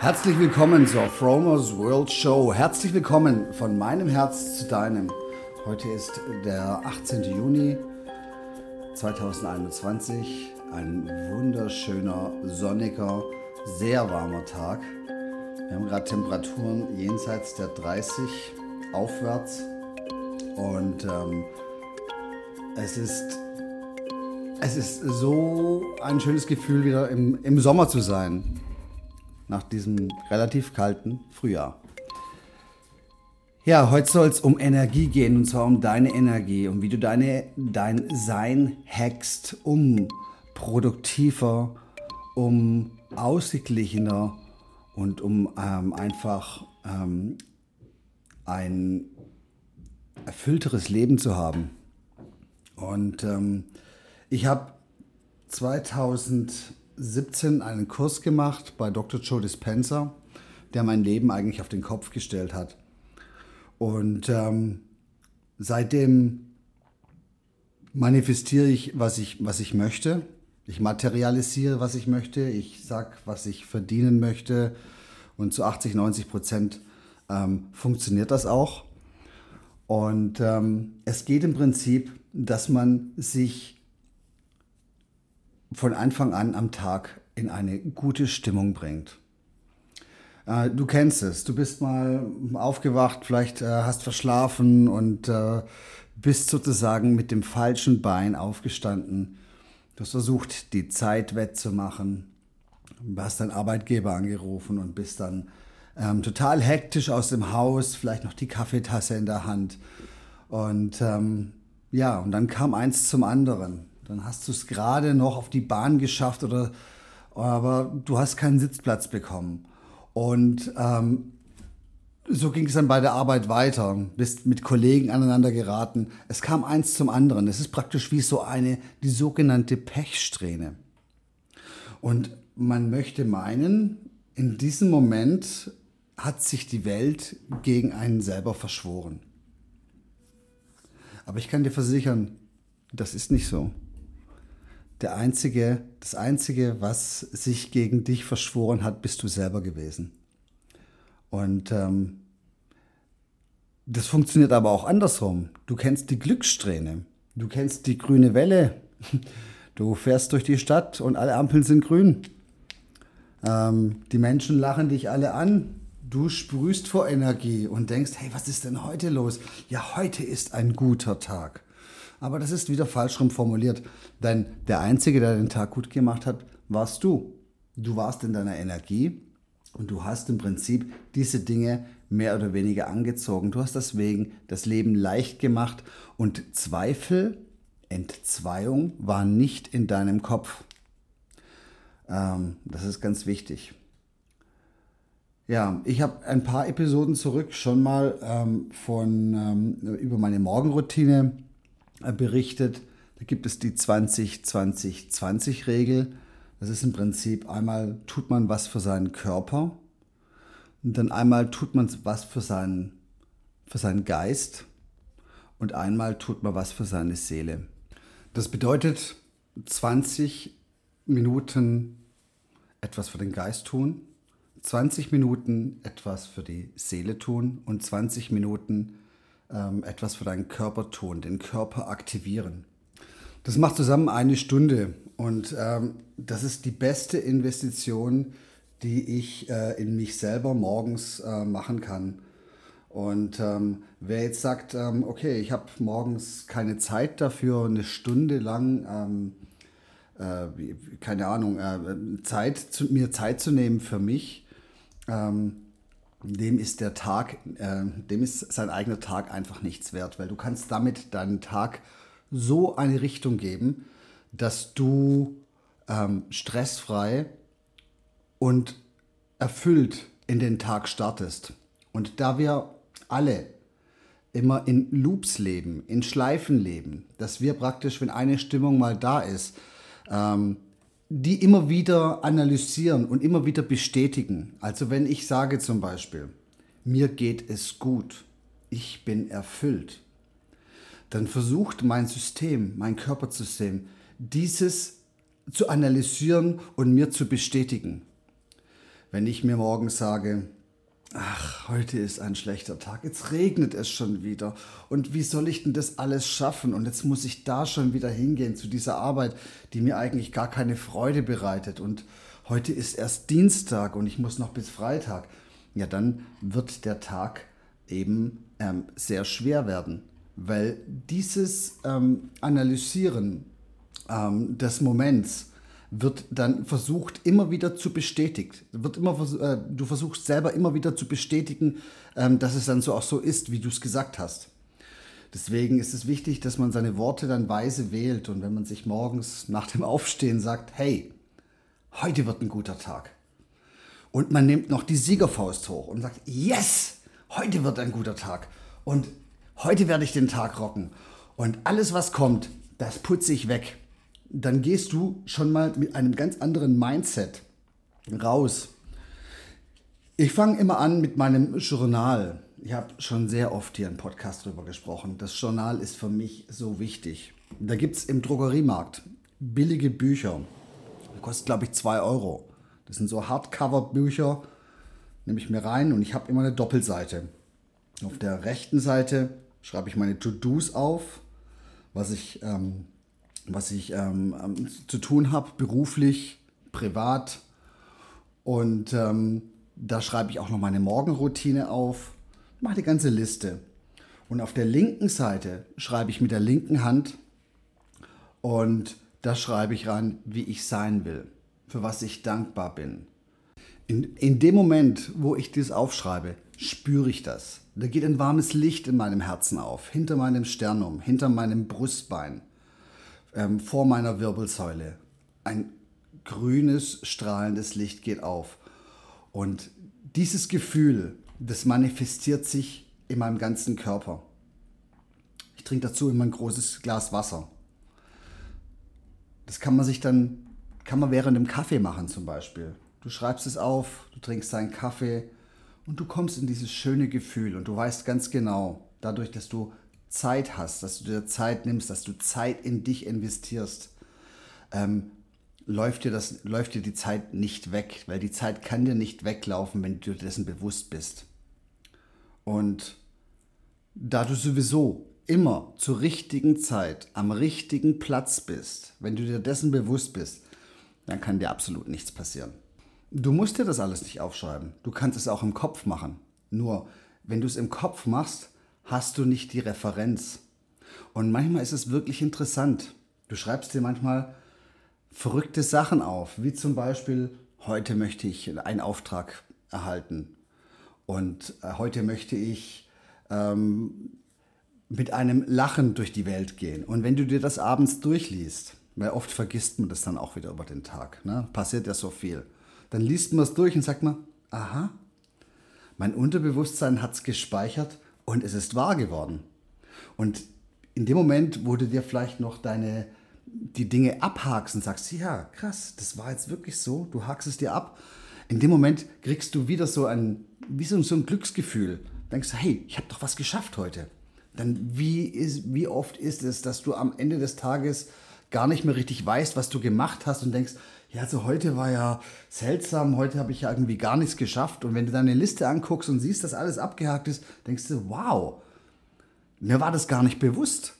Herzlich willkommen zur Fromers World Show. Herzlich willkommen von meinem Herz zu deinem. Heute ist der 18. Juni 2021. Ein wunderschöner, sonniger, sehr warmer Tag. Wir haben gerade Temperaturen jenseits der 30 aufwärts und ähm, es ist es ist so ein schönes Gefühl, wieder im, im Sommer zu sein nach diesem relativ kalten Frühjahr. Ja, heute soll es um Energie gehen und zwar um deine Energie und wie du deine, dein Sein hackst, um produktiver, um ausgeglichener und um ähm, einfach ähm, ein erfüllteres Leben zu haben. Und ähm, ich habe 2000 17 einen Kurs gemacht bei Dr. Joe Dispenza, der mein Leben eigentlich auf den Kopf gestellt hat. Und ähm, seitdem manifestiere ich was, ich, was ich möchte. Ich materialisiere, was ich möchte. Ich sage, was ich verdienen möchte. Und zu 80, 90 Prozent ähm, funktioniert das auch. Und ähm, es geht im Prinzip, dass man sich von Anfang an am Tag in eine gute Stimmung bringt. Äh, du kennst es, du bist mal aufgewacht, vielleicht äh, hast verschlafen und äh, bist sozusagen mit dem falschen Bein aufgestanden. Du hast versucht, die Zeit wettzumachen, du hast deinen Arbeitgeber angerufen und bist dann ähm, total hektisch aus dem Haus, vielleicht noch die Kaffeetasse in der Hand. Und ähm, ja, und dann kam eins zum anderen. Dann hast du es gerade noch auf die Bahn geschafft oder aber du hast keinen Sitzplatz bekommen. Und ähm, so ging es dann bei der Arbeit weiter, bist mit Kollegen aneinander geraten. Es kam eins zum anderen. Es ist praktisch wie so eine, die sogenannte Pechsträhne. Und man möchte meinen, in diesem Moment hat sich die Welt gegen einen selber verschworen. Aber ich kann dir versichern, das ist nicht so der einzige, das Einzige, was sich gegen dich verschworen hat, bist du selber gewesen. Und ähm, das funktioniert aber auch andersrum. Du kennst die Glückssträhne, du kennst die grüne Welle, du fährst durch die Stadt und alle Ampeln sind grün. Ähm, die Menschen lachen dich alle an, du sprühst vor Energie und denkst, hey, was ist denn heute los? Ja, heute ist ein guter Tag. Aber das ist wieder falsch rum formuliert. Denn der Einzige, der den Tag gut gemacht hat, warst du. Du warst in deiner Energie und du hast im Prinzip diese Dinge mehr oder weniger angezogen. Du hast deswegen das Leben leicht gemacht und Zweifel, Entzweiung war nicht in deinem Kopf. Ähm, das ist ganz wichtig. Ja, ich habe ein paar Episoden zurück schon mal ähm, von, ähm, über meine Morgenroutine berichtet. Da gibt es die 20-20-20-Regel. Das ist im Prinzip einmal tut man was für seinen Körper und dann einmal tut man was für seinen, für seinen Geist und einmal tut man was für seine Seele. Das bedeutet 20 Minuten etwas für den Geist tun, 20 Minuten etwas für die Seele tun und 20 Minuten ähm, etwas für deinen Körper tun, den Körper aktivieren. Das macht zusammen eine Stunde und ähm, das ist die beste Investition, die ich äh, in mich selber morgens äh, machen kann. Und ähm, wer jetzt sagt, ähm, okay, ich habe morgens keine Zeit dafür, eine Stunde lang, ähm, äh, keine Ahnung, äh, Zeit zu, mir Zeit zu nehmen für mich, ähm, dem ist der Tag, äh, dem ist sein eigener Tag einfach nichts wert, weil du kannst damit deinen Tag so eine Richtung geben, dass du ähm, stressfrei und erfüllt in den Tag startest. Und da wir alle immer in Loops leben, in Schleifen leben, dass wir praktisch, wenn eine Stimmung mal da ist, ähm, die immer wieder analysieren und immer wieder bestätigen. Also wenn ich sage zum Beispiel, mir geht es gut, ich bin erfüllt, dann versucht mein System, mein Körpersystem, dieses zu analysieren und mir zu bestätigen. wenn ich mir morgens sage, ach, heute ist ein schlechter Tag, jetzt regnet es schon wieder. Und wie soll ich denn das alles schaffen? Und jetzt muss ich da schon wieder hingehen zu dieser Arbeit, die mir eigentlich gar keine Freude bereitet. Und heute ist erst Dienstag und ich muss noch bis Freitag, ja, dann wird der Tag eben ähm, sehr schwer werden, weil dieses ähm, Analysieren ähm, des Moments wird dann versucht immer wieder zu bestätigen. Wird immer, äh, du versuchst selber immer wieder zu bestätigen, ähm, dass es dann so auch so ist, wie du es gesagt hast. Deswegen ist es wichtig, dass man seine Worte dann weise wählt und wenn man sich morgens nach dem Aufstehen sagt, hey, heute wird ein guter Tag. Und man nimmt noch die Siegerfaust hoch und sagt, yes, heute wird ein guter Tag. Und heute werde ich den Tag rocken. Und alles, was kommt, das putze ich weg dann gehst du schon mal mit einem ganz anderen Mindset raus. Ich fange immer an mit meinem Journal. Ich habe schon sehr oft hier im Podcast drüber gesprochen. Das Journal ist für mich so wichtig. Da gibt es im Drogeriemarkt billige Bücher. Die kosten, glaube ich, 2 Euro. Das sind so Hardcover-Bücher. Nehme ich mir rein und ich habe immer eine Doppelseite. Auf der rechten Seite schreibe ich meine To-Dos auf, was ich ähm, was ich ähm, ähm, zu tun habe, beruflich, privat. Und ähm, da schreibe ich auch noch meine Morgenroutine auf, mache die ganze Liste. Und auf der linken Seite schreibe ich mit der linken Hand und da schreibe ich rein, wie ich sein will, für was ich dankbar bin. In, in dem Moment, wo ich das aufschreibe, spüre ich das. Da geht ein warmes Licht in meinem Herzen auf, hinter meinem Sternum, hinter meinem Brustbein ähm, vor meiner Wirbelsäule. Ein grünes, strahlendes Licht geht auf. Und dieses Gefühl, das manifestiert sich in meinem ganzen Körper. Ich trinke dazu immer ein großes Glas Wasser. Das kann man sich dann, kann man während dem Kaffee machen zum Beispiel. Du schreibst es auf, du trinkst deinen Kaffee und du kommst in dieses schöne Gefühl und du weißt ganz genau, dadurch, dass du Zeit hast, dass du dir Zeit nimmst, dass du Zeit in dich investierst, ähm, läuft, dir das, läuft dir die Zeit nicht weg, weil die Zeit kann dir nicht weglaufen, wenn du dir dessen bewusst bist. Und da du sowieso immer zur richtigen Zeit am richtigen Platz bist, wenn du dir dessen bewusst bist, dann kann dir absolut nichts passieren. Du musst dir das alles nicht aufschreiben. Du kannst es auch im Kopf machen. Nur, wenn du es im Kopf machst, hast du nicht die Referenz. Und manchmal ist es wirklich interessant. Du schreibst dir manchmal verrückte Sachen auf, wie zum Beispiel, heute möchte ich einen Auftrag erhalten und äh, heute möchte ich ähm, mit einem Lachen durch die Welt gehen. Und wenn du dir das abends durchliest, weil oft vergisst man das dann auch wieder über den Tag, ne? passiert ja so viel, dann liest man es durch und sagt man, aha, mein Unterbewusstsein hat es gespeichert und es ist wahr geworden. Und in dem Moment, wo du dir vielleicht noch deine, die Dinge abhakst und sagst, ja, krass, das war jetzt wirklich so, du hakst es dir ab. In dem Moment kriegst du wieder so ein, wie so, ein Glücksgefühl. Denkst, hey, ich habe doch was geschafft heute. Dann wie, ist, wie oft ist es, dass du am Ende des Tages gar nicht mehr richtig weißt, was du gemacht hast und denkst, ja, also heute war ja seltsam, heute habe ich ja irgendwie gar nichts geschafft. Und wenn du deine Liste anguckst und siehst, dass alles abgehakt ist, denkst du, wow, mir war das gar nicht bewusst.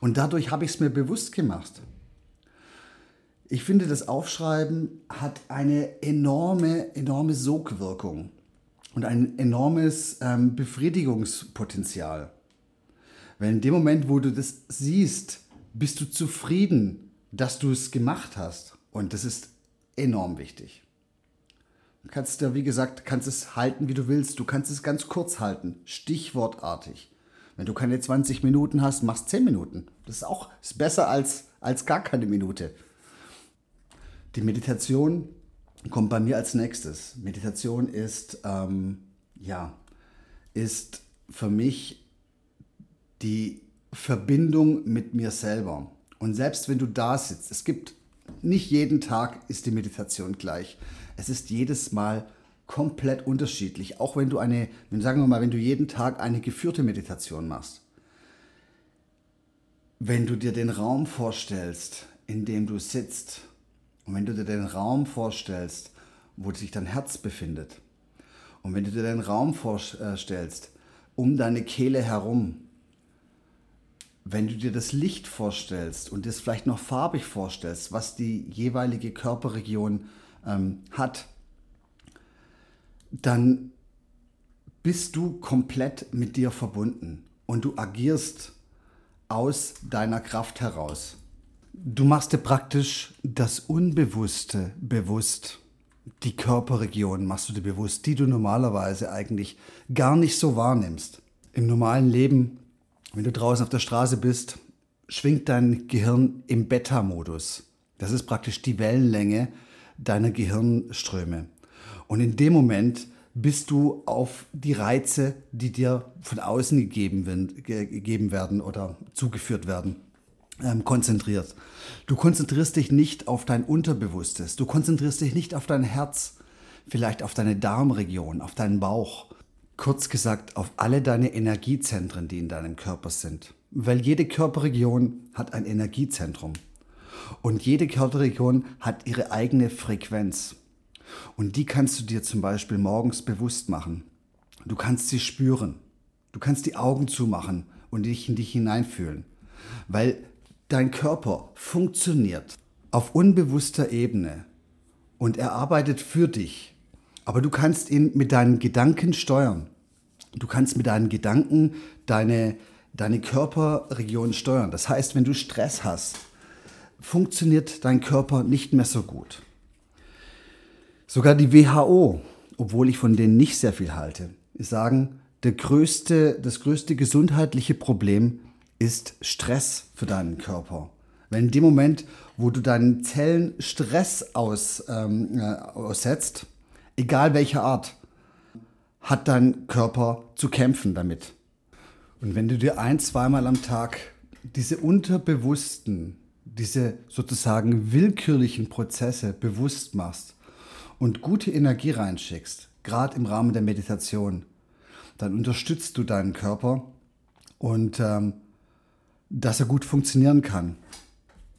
Und dadurch habe ich es mir bewusst gemacht. Ich finde, das Aufschreiben hat eine enorme, enorme Sogwirkung und ein enormes ähm, Befriedigungspotenzial. Weil in dem Moment, wo du das siehst, bist du zufrieden, dass du es gemacht hast. Und das ist enorm wichtig. Du kannst ja, wie gesagt, kannst es halten, wie du willst. Du kannst es ganz kurz halten, stichwortartig. Wenn du keine 20 Minuten hast, machst 10 Minuten. Das ist auch ist besser als, als gar keine Minute. Die Meditation kommt bei mir als nächstes. Meditation ist, ähm, ja, ist für mich die Verbindung mit mir selber. Und selbst wenn du da sitzt, es gibt nicht jeden Tag ist die Meditation gleich. Es ist jedes Mal komplett unterschiedlich. Auch wenn du eine, sagen wir mal, wenn du jeden Tag eine geführte Meditation machst. Wenn du dir den Raum vorstellst, in dem du sitzt, und wenn du dir den Raum vorstellst wo sich dein Herz befindet. Und wenn du dir den Raum vorstellst, um deine Kehle herum, wenn du dir das Licht vorstellst und es vielleicht noch farbig vorstellst, was die jeweilige Körperregion ähm, hat, dann bist du komplett mit dir verbunden und du agierst aus deiner Kraft heraus. Du machst dir praktisch das Unbewusste bewusst. Die Körperregion machst du dir bewusst, die du normalerweise eigentlich gar nicht so wahrnimmst. Im normalen Leben wenn du draußen auf der Straße bist, schwingt dein Gehirn im Beta-Modus. Das ist praktisch die Wellenlänge deiner Gehirnströme. Und in dem Moment bist du auf die Reize, die dir von außen gegeben werden oder zugeführt werden, ähm, konzentriert. Du konzentrierst dich nicht auf dein Unterbewusstes, du konzentrierst dich nicht auf dein Herz, vielleicht auf deine Darmregion, auf deinen Bauch, Kurz gesagt, auf alle deine Energiezentren, die in deinem Körper sind. Weil jede Körperregion hat ein Energiezentrum. Und jede Körperregion hat ihre eigene Frequenz. Und die kannst du dir zum Beispiel morgens bewusst machen. Du kannst sie spüren. Du kannst die Augen zumachen und dich in dich hineinfühlen. Weil dein Körper funktioniert auf unbewusster Ebene und er arbeitet für dich aber du kannst ihn mit deinen Gedanken steuern. Du kannst mit deinen Gedanken deine, deine Körperregion steuern. Das heißt, wenn du Stress hast, funktioniert dein Körper nicht mehr so gut. Sogar die WHO, obwohl ich von denen nicht sehr viel halte, sagen, der größte, das größte gesundheitliche Problem ist Stress für deinen Körper. Wenn in dem Moment, wo du deinen Zellen Stress aus, ähm, äh, aussetzt, egal welcher Art, hat dein Körper zu kämpfen damit. Und wenn du dir ein, zweimal am Tag diese unterbewussten, diese sozusagen willkürlichen Prozesse bewusst machst und gute Energie reinschickst, gerade im Rahmen der Meditation, dann unterstützt du deinen Körper und ähm, dass er gut funktionieren kann.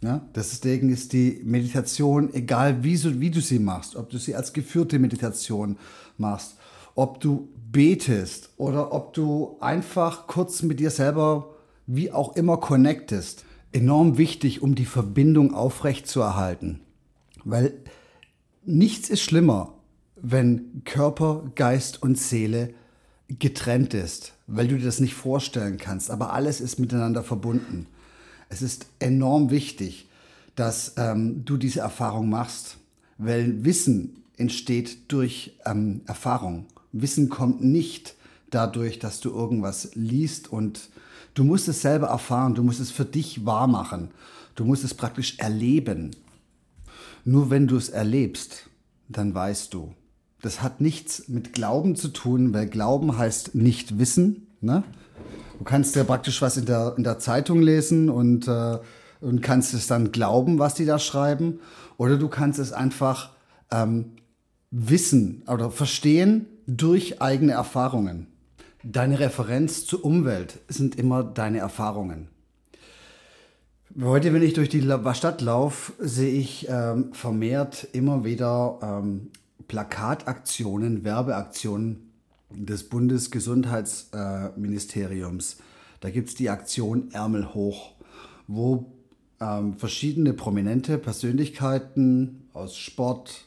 Ja, deswegen ist die Meditation, egal wie, so, wie du sie machst, ob du sie als geführte Meditation machst, ob du betest oder ob du einfach kurz mit dir selber wie auch immer connectest, enorm wichtig, um die Verbindung aufrecht zu erhalten. Weil nichts ist schlimmer, wenn Körper, Geist und Seele getrennt ist, weil du dir das nicht vorstellen kannst, aber alles ist miteinander verbunden. Es ist enorm wichtig, dass ähm, du diese Erfahrung machst, weil Wissen entsteht durch ähm, Erfahrung. Wissen kommt nicht dadurch, dass du irgendwas liest und du musst es selber erfahren, du musst es für dich wahr machen, du musst es praktisch erleben. Nur wenn du es erlebst, dann weißt du. Das hat nichts mit Glauben zu tun, weil Glauben heißt nicht wissen. Ne? Du kannst ja praktisch was in der, in der Zeitung lesen und, äh, und kannst es dann glauben, was die da schreiben. Oder du kannst es einfach ähm, wissen oder verstehen durch eigene Erfahrungen. Deine Referenz zur Umwelt sind immer deine Erfahrungen. Heute, wenn ich durch die Stadt laufe, sehe ich ähm, vermehrt immer wieder ähm, Plakataktionen, Werbeaktionen des Bundesgesundheitsministeriums. Da gibt es die Aktion Ärmel hoch, wo ähm, verschiedene prominente Persönlichkeiten aus Sport,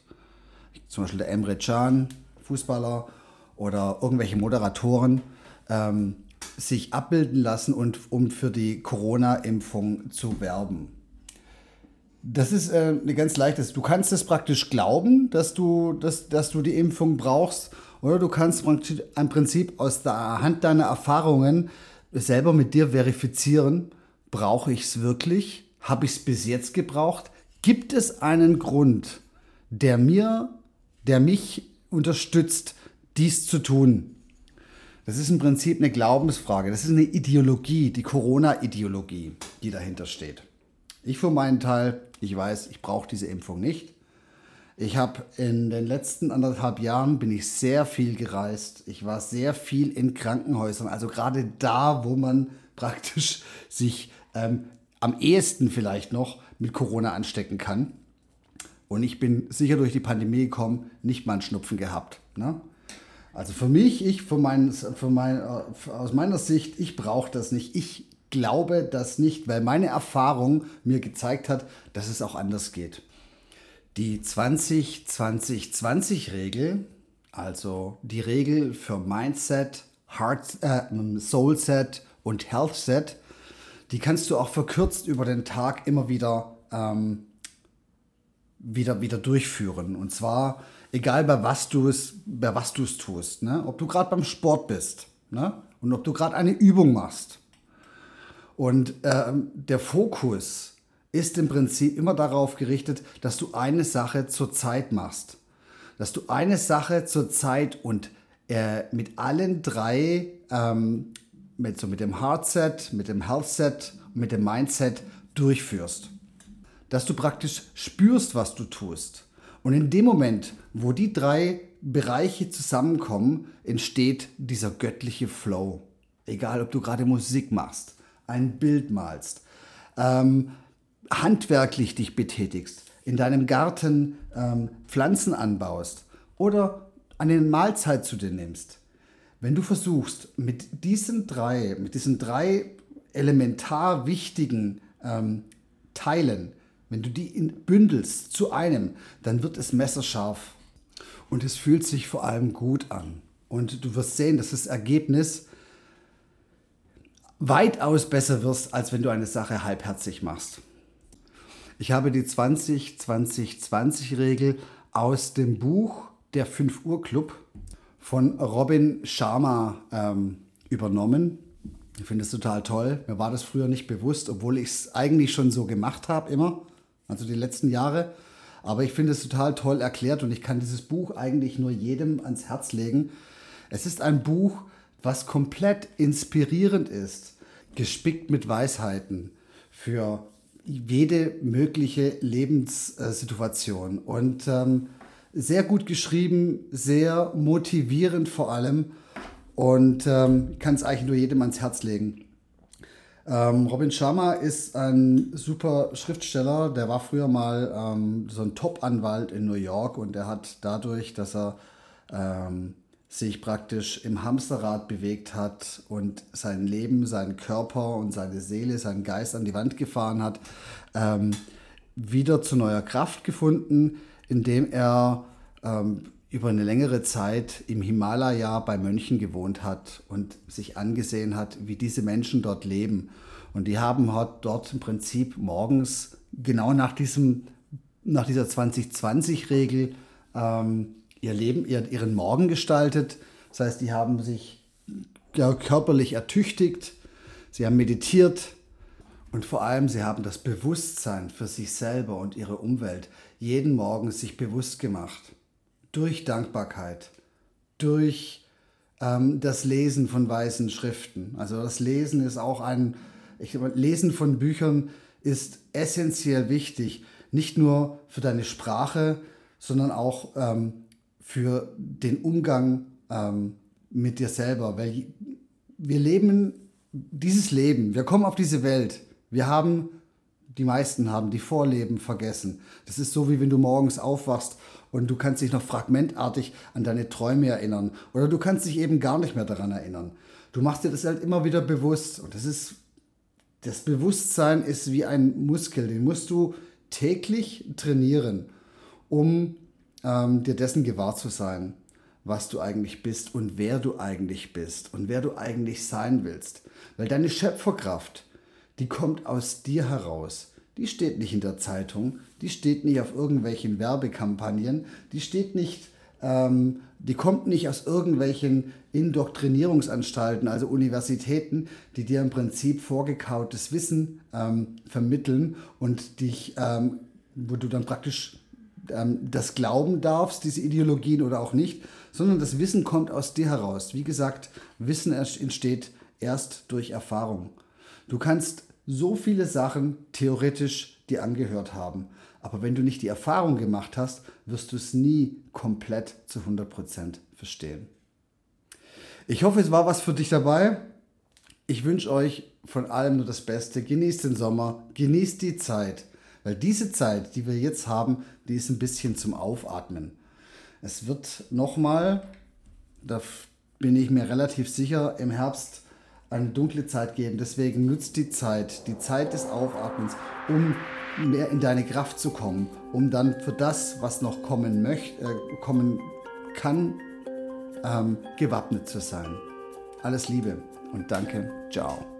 zum Beispiel der Emre Can, Fußballer oder irgendwelche Moderatoren, ähm, sich abbilden lassen und um für die Corona-Impfung zu werben. Das ist äh, eine ganz leichtes. Du kannst es praktisch glauben, dass du, dass, dass du die Impfung brauchst oder du kannst im Prinzip aus der Hand deiner Erfahrungen selber mit dir verifizieren, brauche ich es wirklich? Habe ich es bis jetzt gebraucht? Gibt es einen Grund, der mir, der mich unterstützt, dies zu tun? Das ist im Prinzip eine Glaubensfrage. Das ist eine Ideologie, die Corona-Ideologie, die dahinter steht. Ich für meinen Teil, ich weiß, ich brauche diese Impfung nicht. Ich habe in den letzten anderthalb Jahren bin ich sehr viel gereist. Ich war sehr viel in Krankenhäusern, also gerade da, wo man praktisch sich ähm, am ehesten vielleicht noch mit Corona anstecken kann. Und ich bin sicher durch die Pandemie gekommen, nicht mal einen Schnupfen gehabt. Ne? Also für mich, ich, für mein, für mein, äh, aus meiner Sicht, ich brauche das nicht. Ich glaube das nicht, weil meine Erfahrung mir gezeigt hat, dass es auch anders geht. Die 20-20-20-Regel, also die Regel für Mindset, Heart, äh, Soulset und Healthset, die kannst du auch verkürzt über den Tag immer wieder, ähm, wieder, wieder durchführen. Und zwar egal bei was du es, bei was du es tust. Ne? Ob du gerade beim Sport bist ne? und ob du gerade eine Übung machst. Und ähm, der Fokus ist im Prinzip immer darauf gerichtet, dass du eine Sache zur Zeit machst. Dass du eine Sache zur Zeit und äh, mit allen drei, ähm, mit, so mit dem Heartset, mit dem Healthset und mit dem Mindset durchführst. Dass du praktisch spürst, was du tust. Und in dem Moment, wo die drei Bereiche zusammenkommen, entsteht dieser göttliche Flow. Egal, ob du gerade Musik machst, ein Bild malst, ähm, handwerklich dich betätigst, in deinem Garten ähm, Pflanzen anbaust oder eine Mahlzeit zu dir nimmst. Wenn du versuchst, mit diesen drei, mit diesen drei elementar wichtigen ähm, Teilen wenn du die in, bündelst zu einem, dann wird es messerscharf. Und es fühlt sich vor allem gut an. Und du wirst sehen, dass das Ergebnis weitaus besser wirst, als wenn du eine Sache halbherzig machst. Ich habe die 20-20-20-Regel aus dem Buch Der 5 Uhr Club von Robin Sharma ähm, übernommen. Ich finde es total toll. Mir war das früher nicht bewusst, obwohl ich es eigentlich schon so gemacht habe, immer also die letzten Jahre. Aber ich finde es total toll erklärt und ich kann dieses Buch eigentlich nur jedem ans Herz legen. Es ist ein Buch, was komplett inspirierend ist, gespickt mit Weisheiten für jede mögliche Lebenssituation und ähm, sehr gut geschrieben, sehr motivierend vor allem und ähm, kann es eigentlich nur jedem ans Herz legen. Ähm, Robin Sharma ist ein super Schriftsteller. Der war früher mal ähm, so ein Top-Anwalt in New York und er hat dadurch, dass er ähm, sich praktisch im Hamsterrad bewegt hat und sein Leben, seinen Körper und seine Seele, seinen Geist an die Wand gefahren hat, ähm, wieder zu neuer Kraft gefunden, indem er ähm, über eine längere Zeit im Himalaya bei Mönchen gewohnt hat und sich angesehen hat, wie diese Menschen dort leben. Und die haben dort im Prinzip morgens genau nach, diesem, nach dieser 2020-Regel ähm, ihr Leben, ihr, ihren Morgen gestaltet. Das heißt, die haben sich ja, körperlich ertüchtigt, sie haben meditiert und vor allem sie haben das Bewusstsein für sich selber und ihre Umwelt jeden Morgen sich bewusst gemacht durch Dankbarkeit, durch ähm, das Lesen von weißen Schriften. Also das Lesen ist auch ein, ich, Lesen von Büchern ist essentiell wichtig, nicht nur für deine Sprache, sondern auch ähm, für den Umgang ähm, mit dir selber. Weil wir leben dieses Leben, wir kommen auf diese Welt, wir haben, die meisten haben die Vorleben vergessen. Das ist so, wie wenn du morgens aufwachst und du kannst dich noch fragmentartig an deine Träume erinnern oder du kannst dich eben gar nicht mehr daran erinnern. Du machst dir das halt immer wieder bewusst und das ist das Bewusstsein ist wie ein Muskel, den musst du täglich trainieren, um ähm, dir dessen gewahr zu sein, was du eigentlich bist und wer du eigentlich bist und wer du eigentlich sein willst. Weil deine Schöpferkraft, die kommt aus dir heraus die steht nicht in der Zeitung, die steht nicht auf irgendwelchen Werbekampagnen, die steht nicht, ähm, die kommt nicht aus irgendwelchen Indoktrinierungsanstalten, also Universitäten, die dir im Prinzip vorgekautes Wissen ähm, vermitteln und dich, ähm, wo du dann praktisch das glauben darfst, diese Ideologien oder auch nicht, sondern das Wissen kommt aus dir heraus. Wie gesagt, Wissen entsteht erst durch Erfahrung. Du kannst so viele Sachen theoretisch dir angehört haben. Aber wenn du nicht die Erfahrung gemacht hast, wirst du es nie komplett zu 100% verstehen. Ich hoffe, es war was für dich dabei. Ich wünsche euch von allem nur das Beste. Genießt den Sommer, genießt die Zeit. Weil diese Zeit, die wir jetzt haben, die ist ein bisschen zum Aufatmen. Es wird nochmal, da bin ich mir relativ sicher, im Herbst eine dunkle Zeit geben. Deswegen nutzt die Zeit, die Zeit des Aufatmens, um mehr in deine Kraft zu kommen, um dann für das, was noch kommen möchte, äh, kommen kann, ähm, gewappnet zu sein. Alles Liebe und danke. Ciao.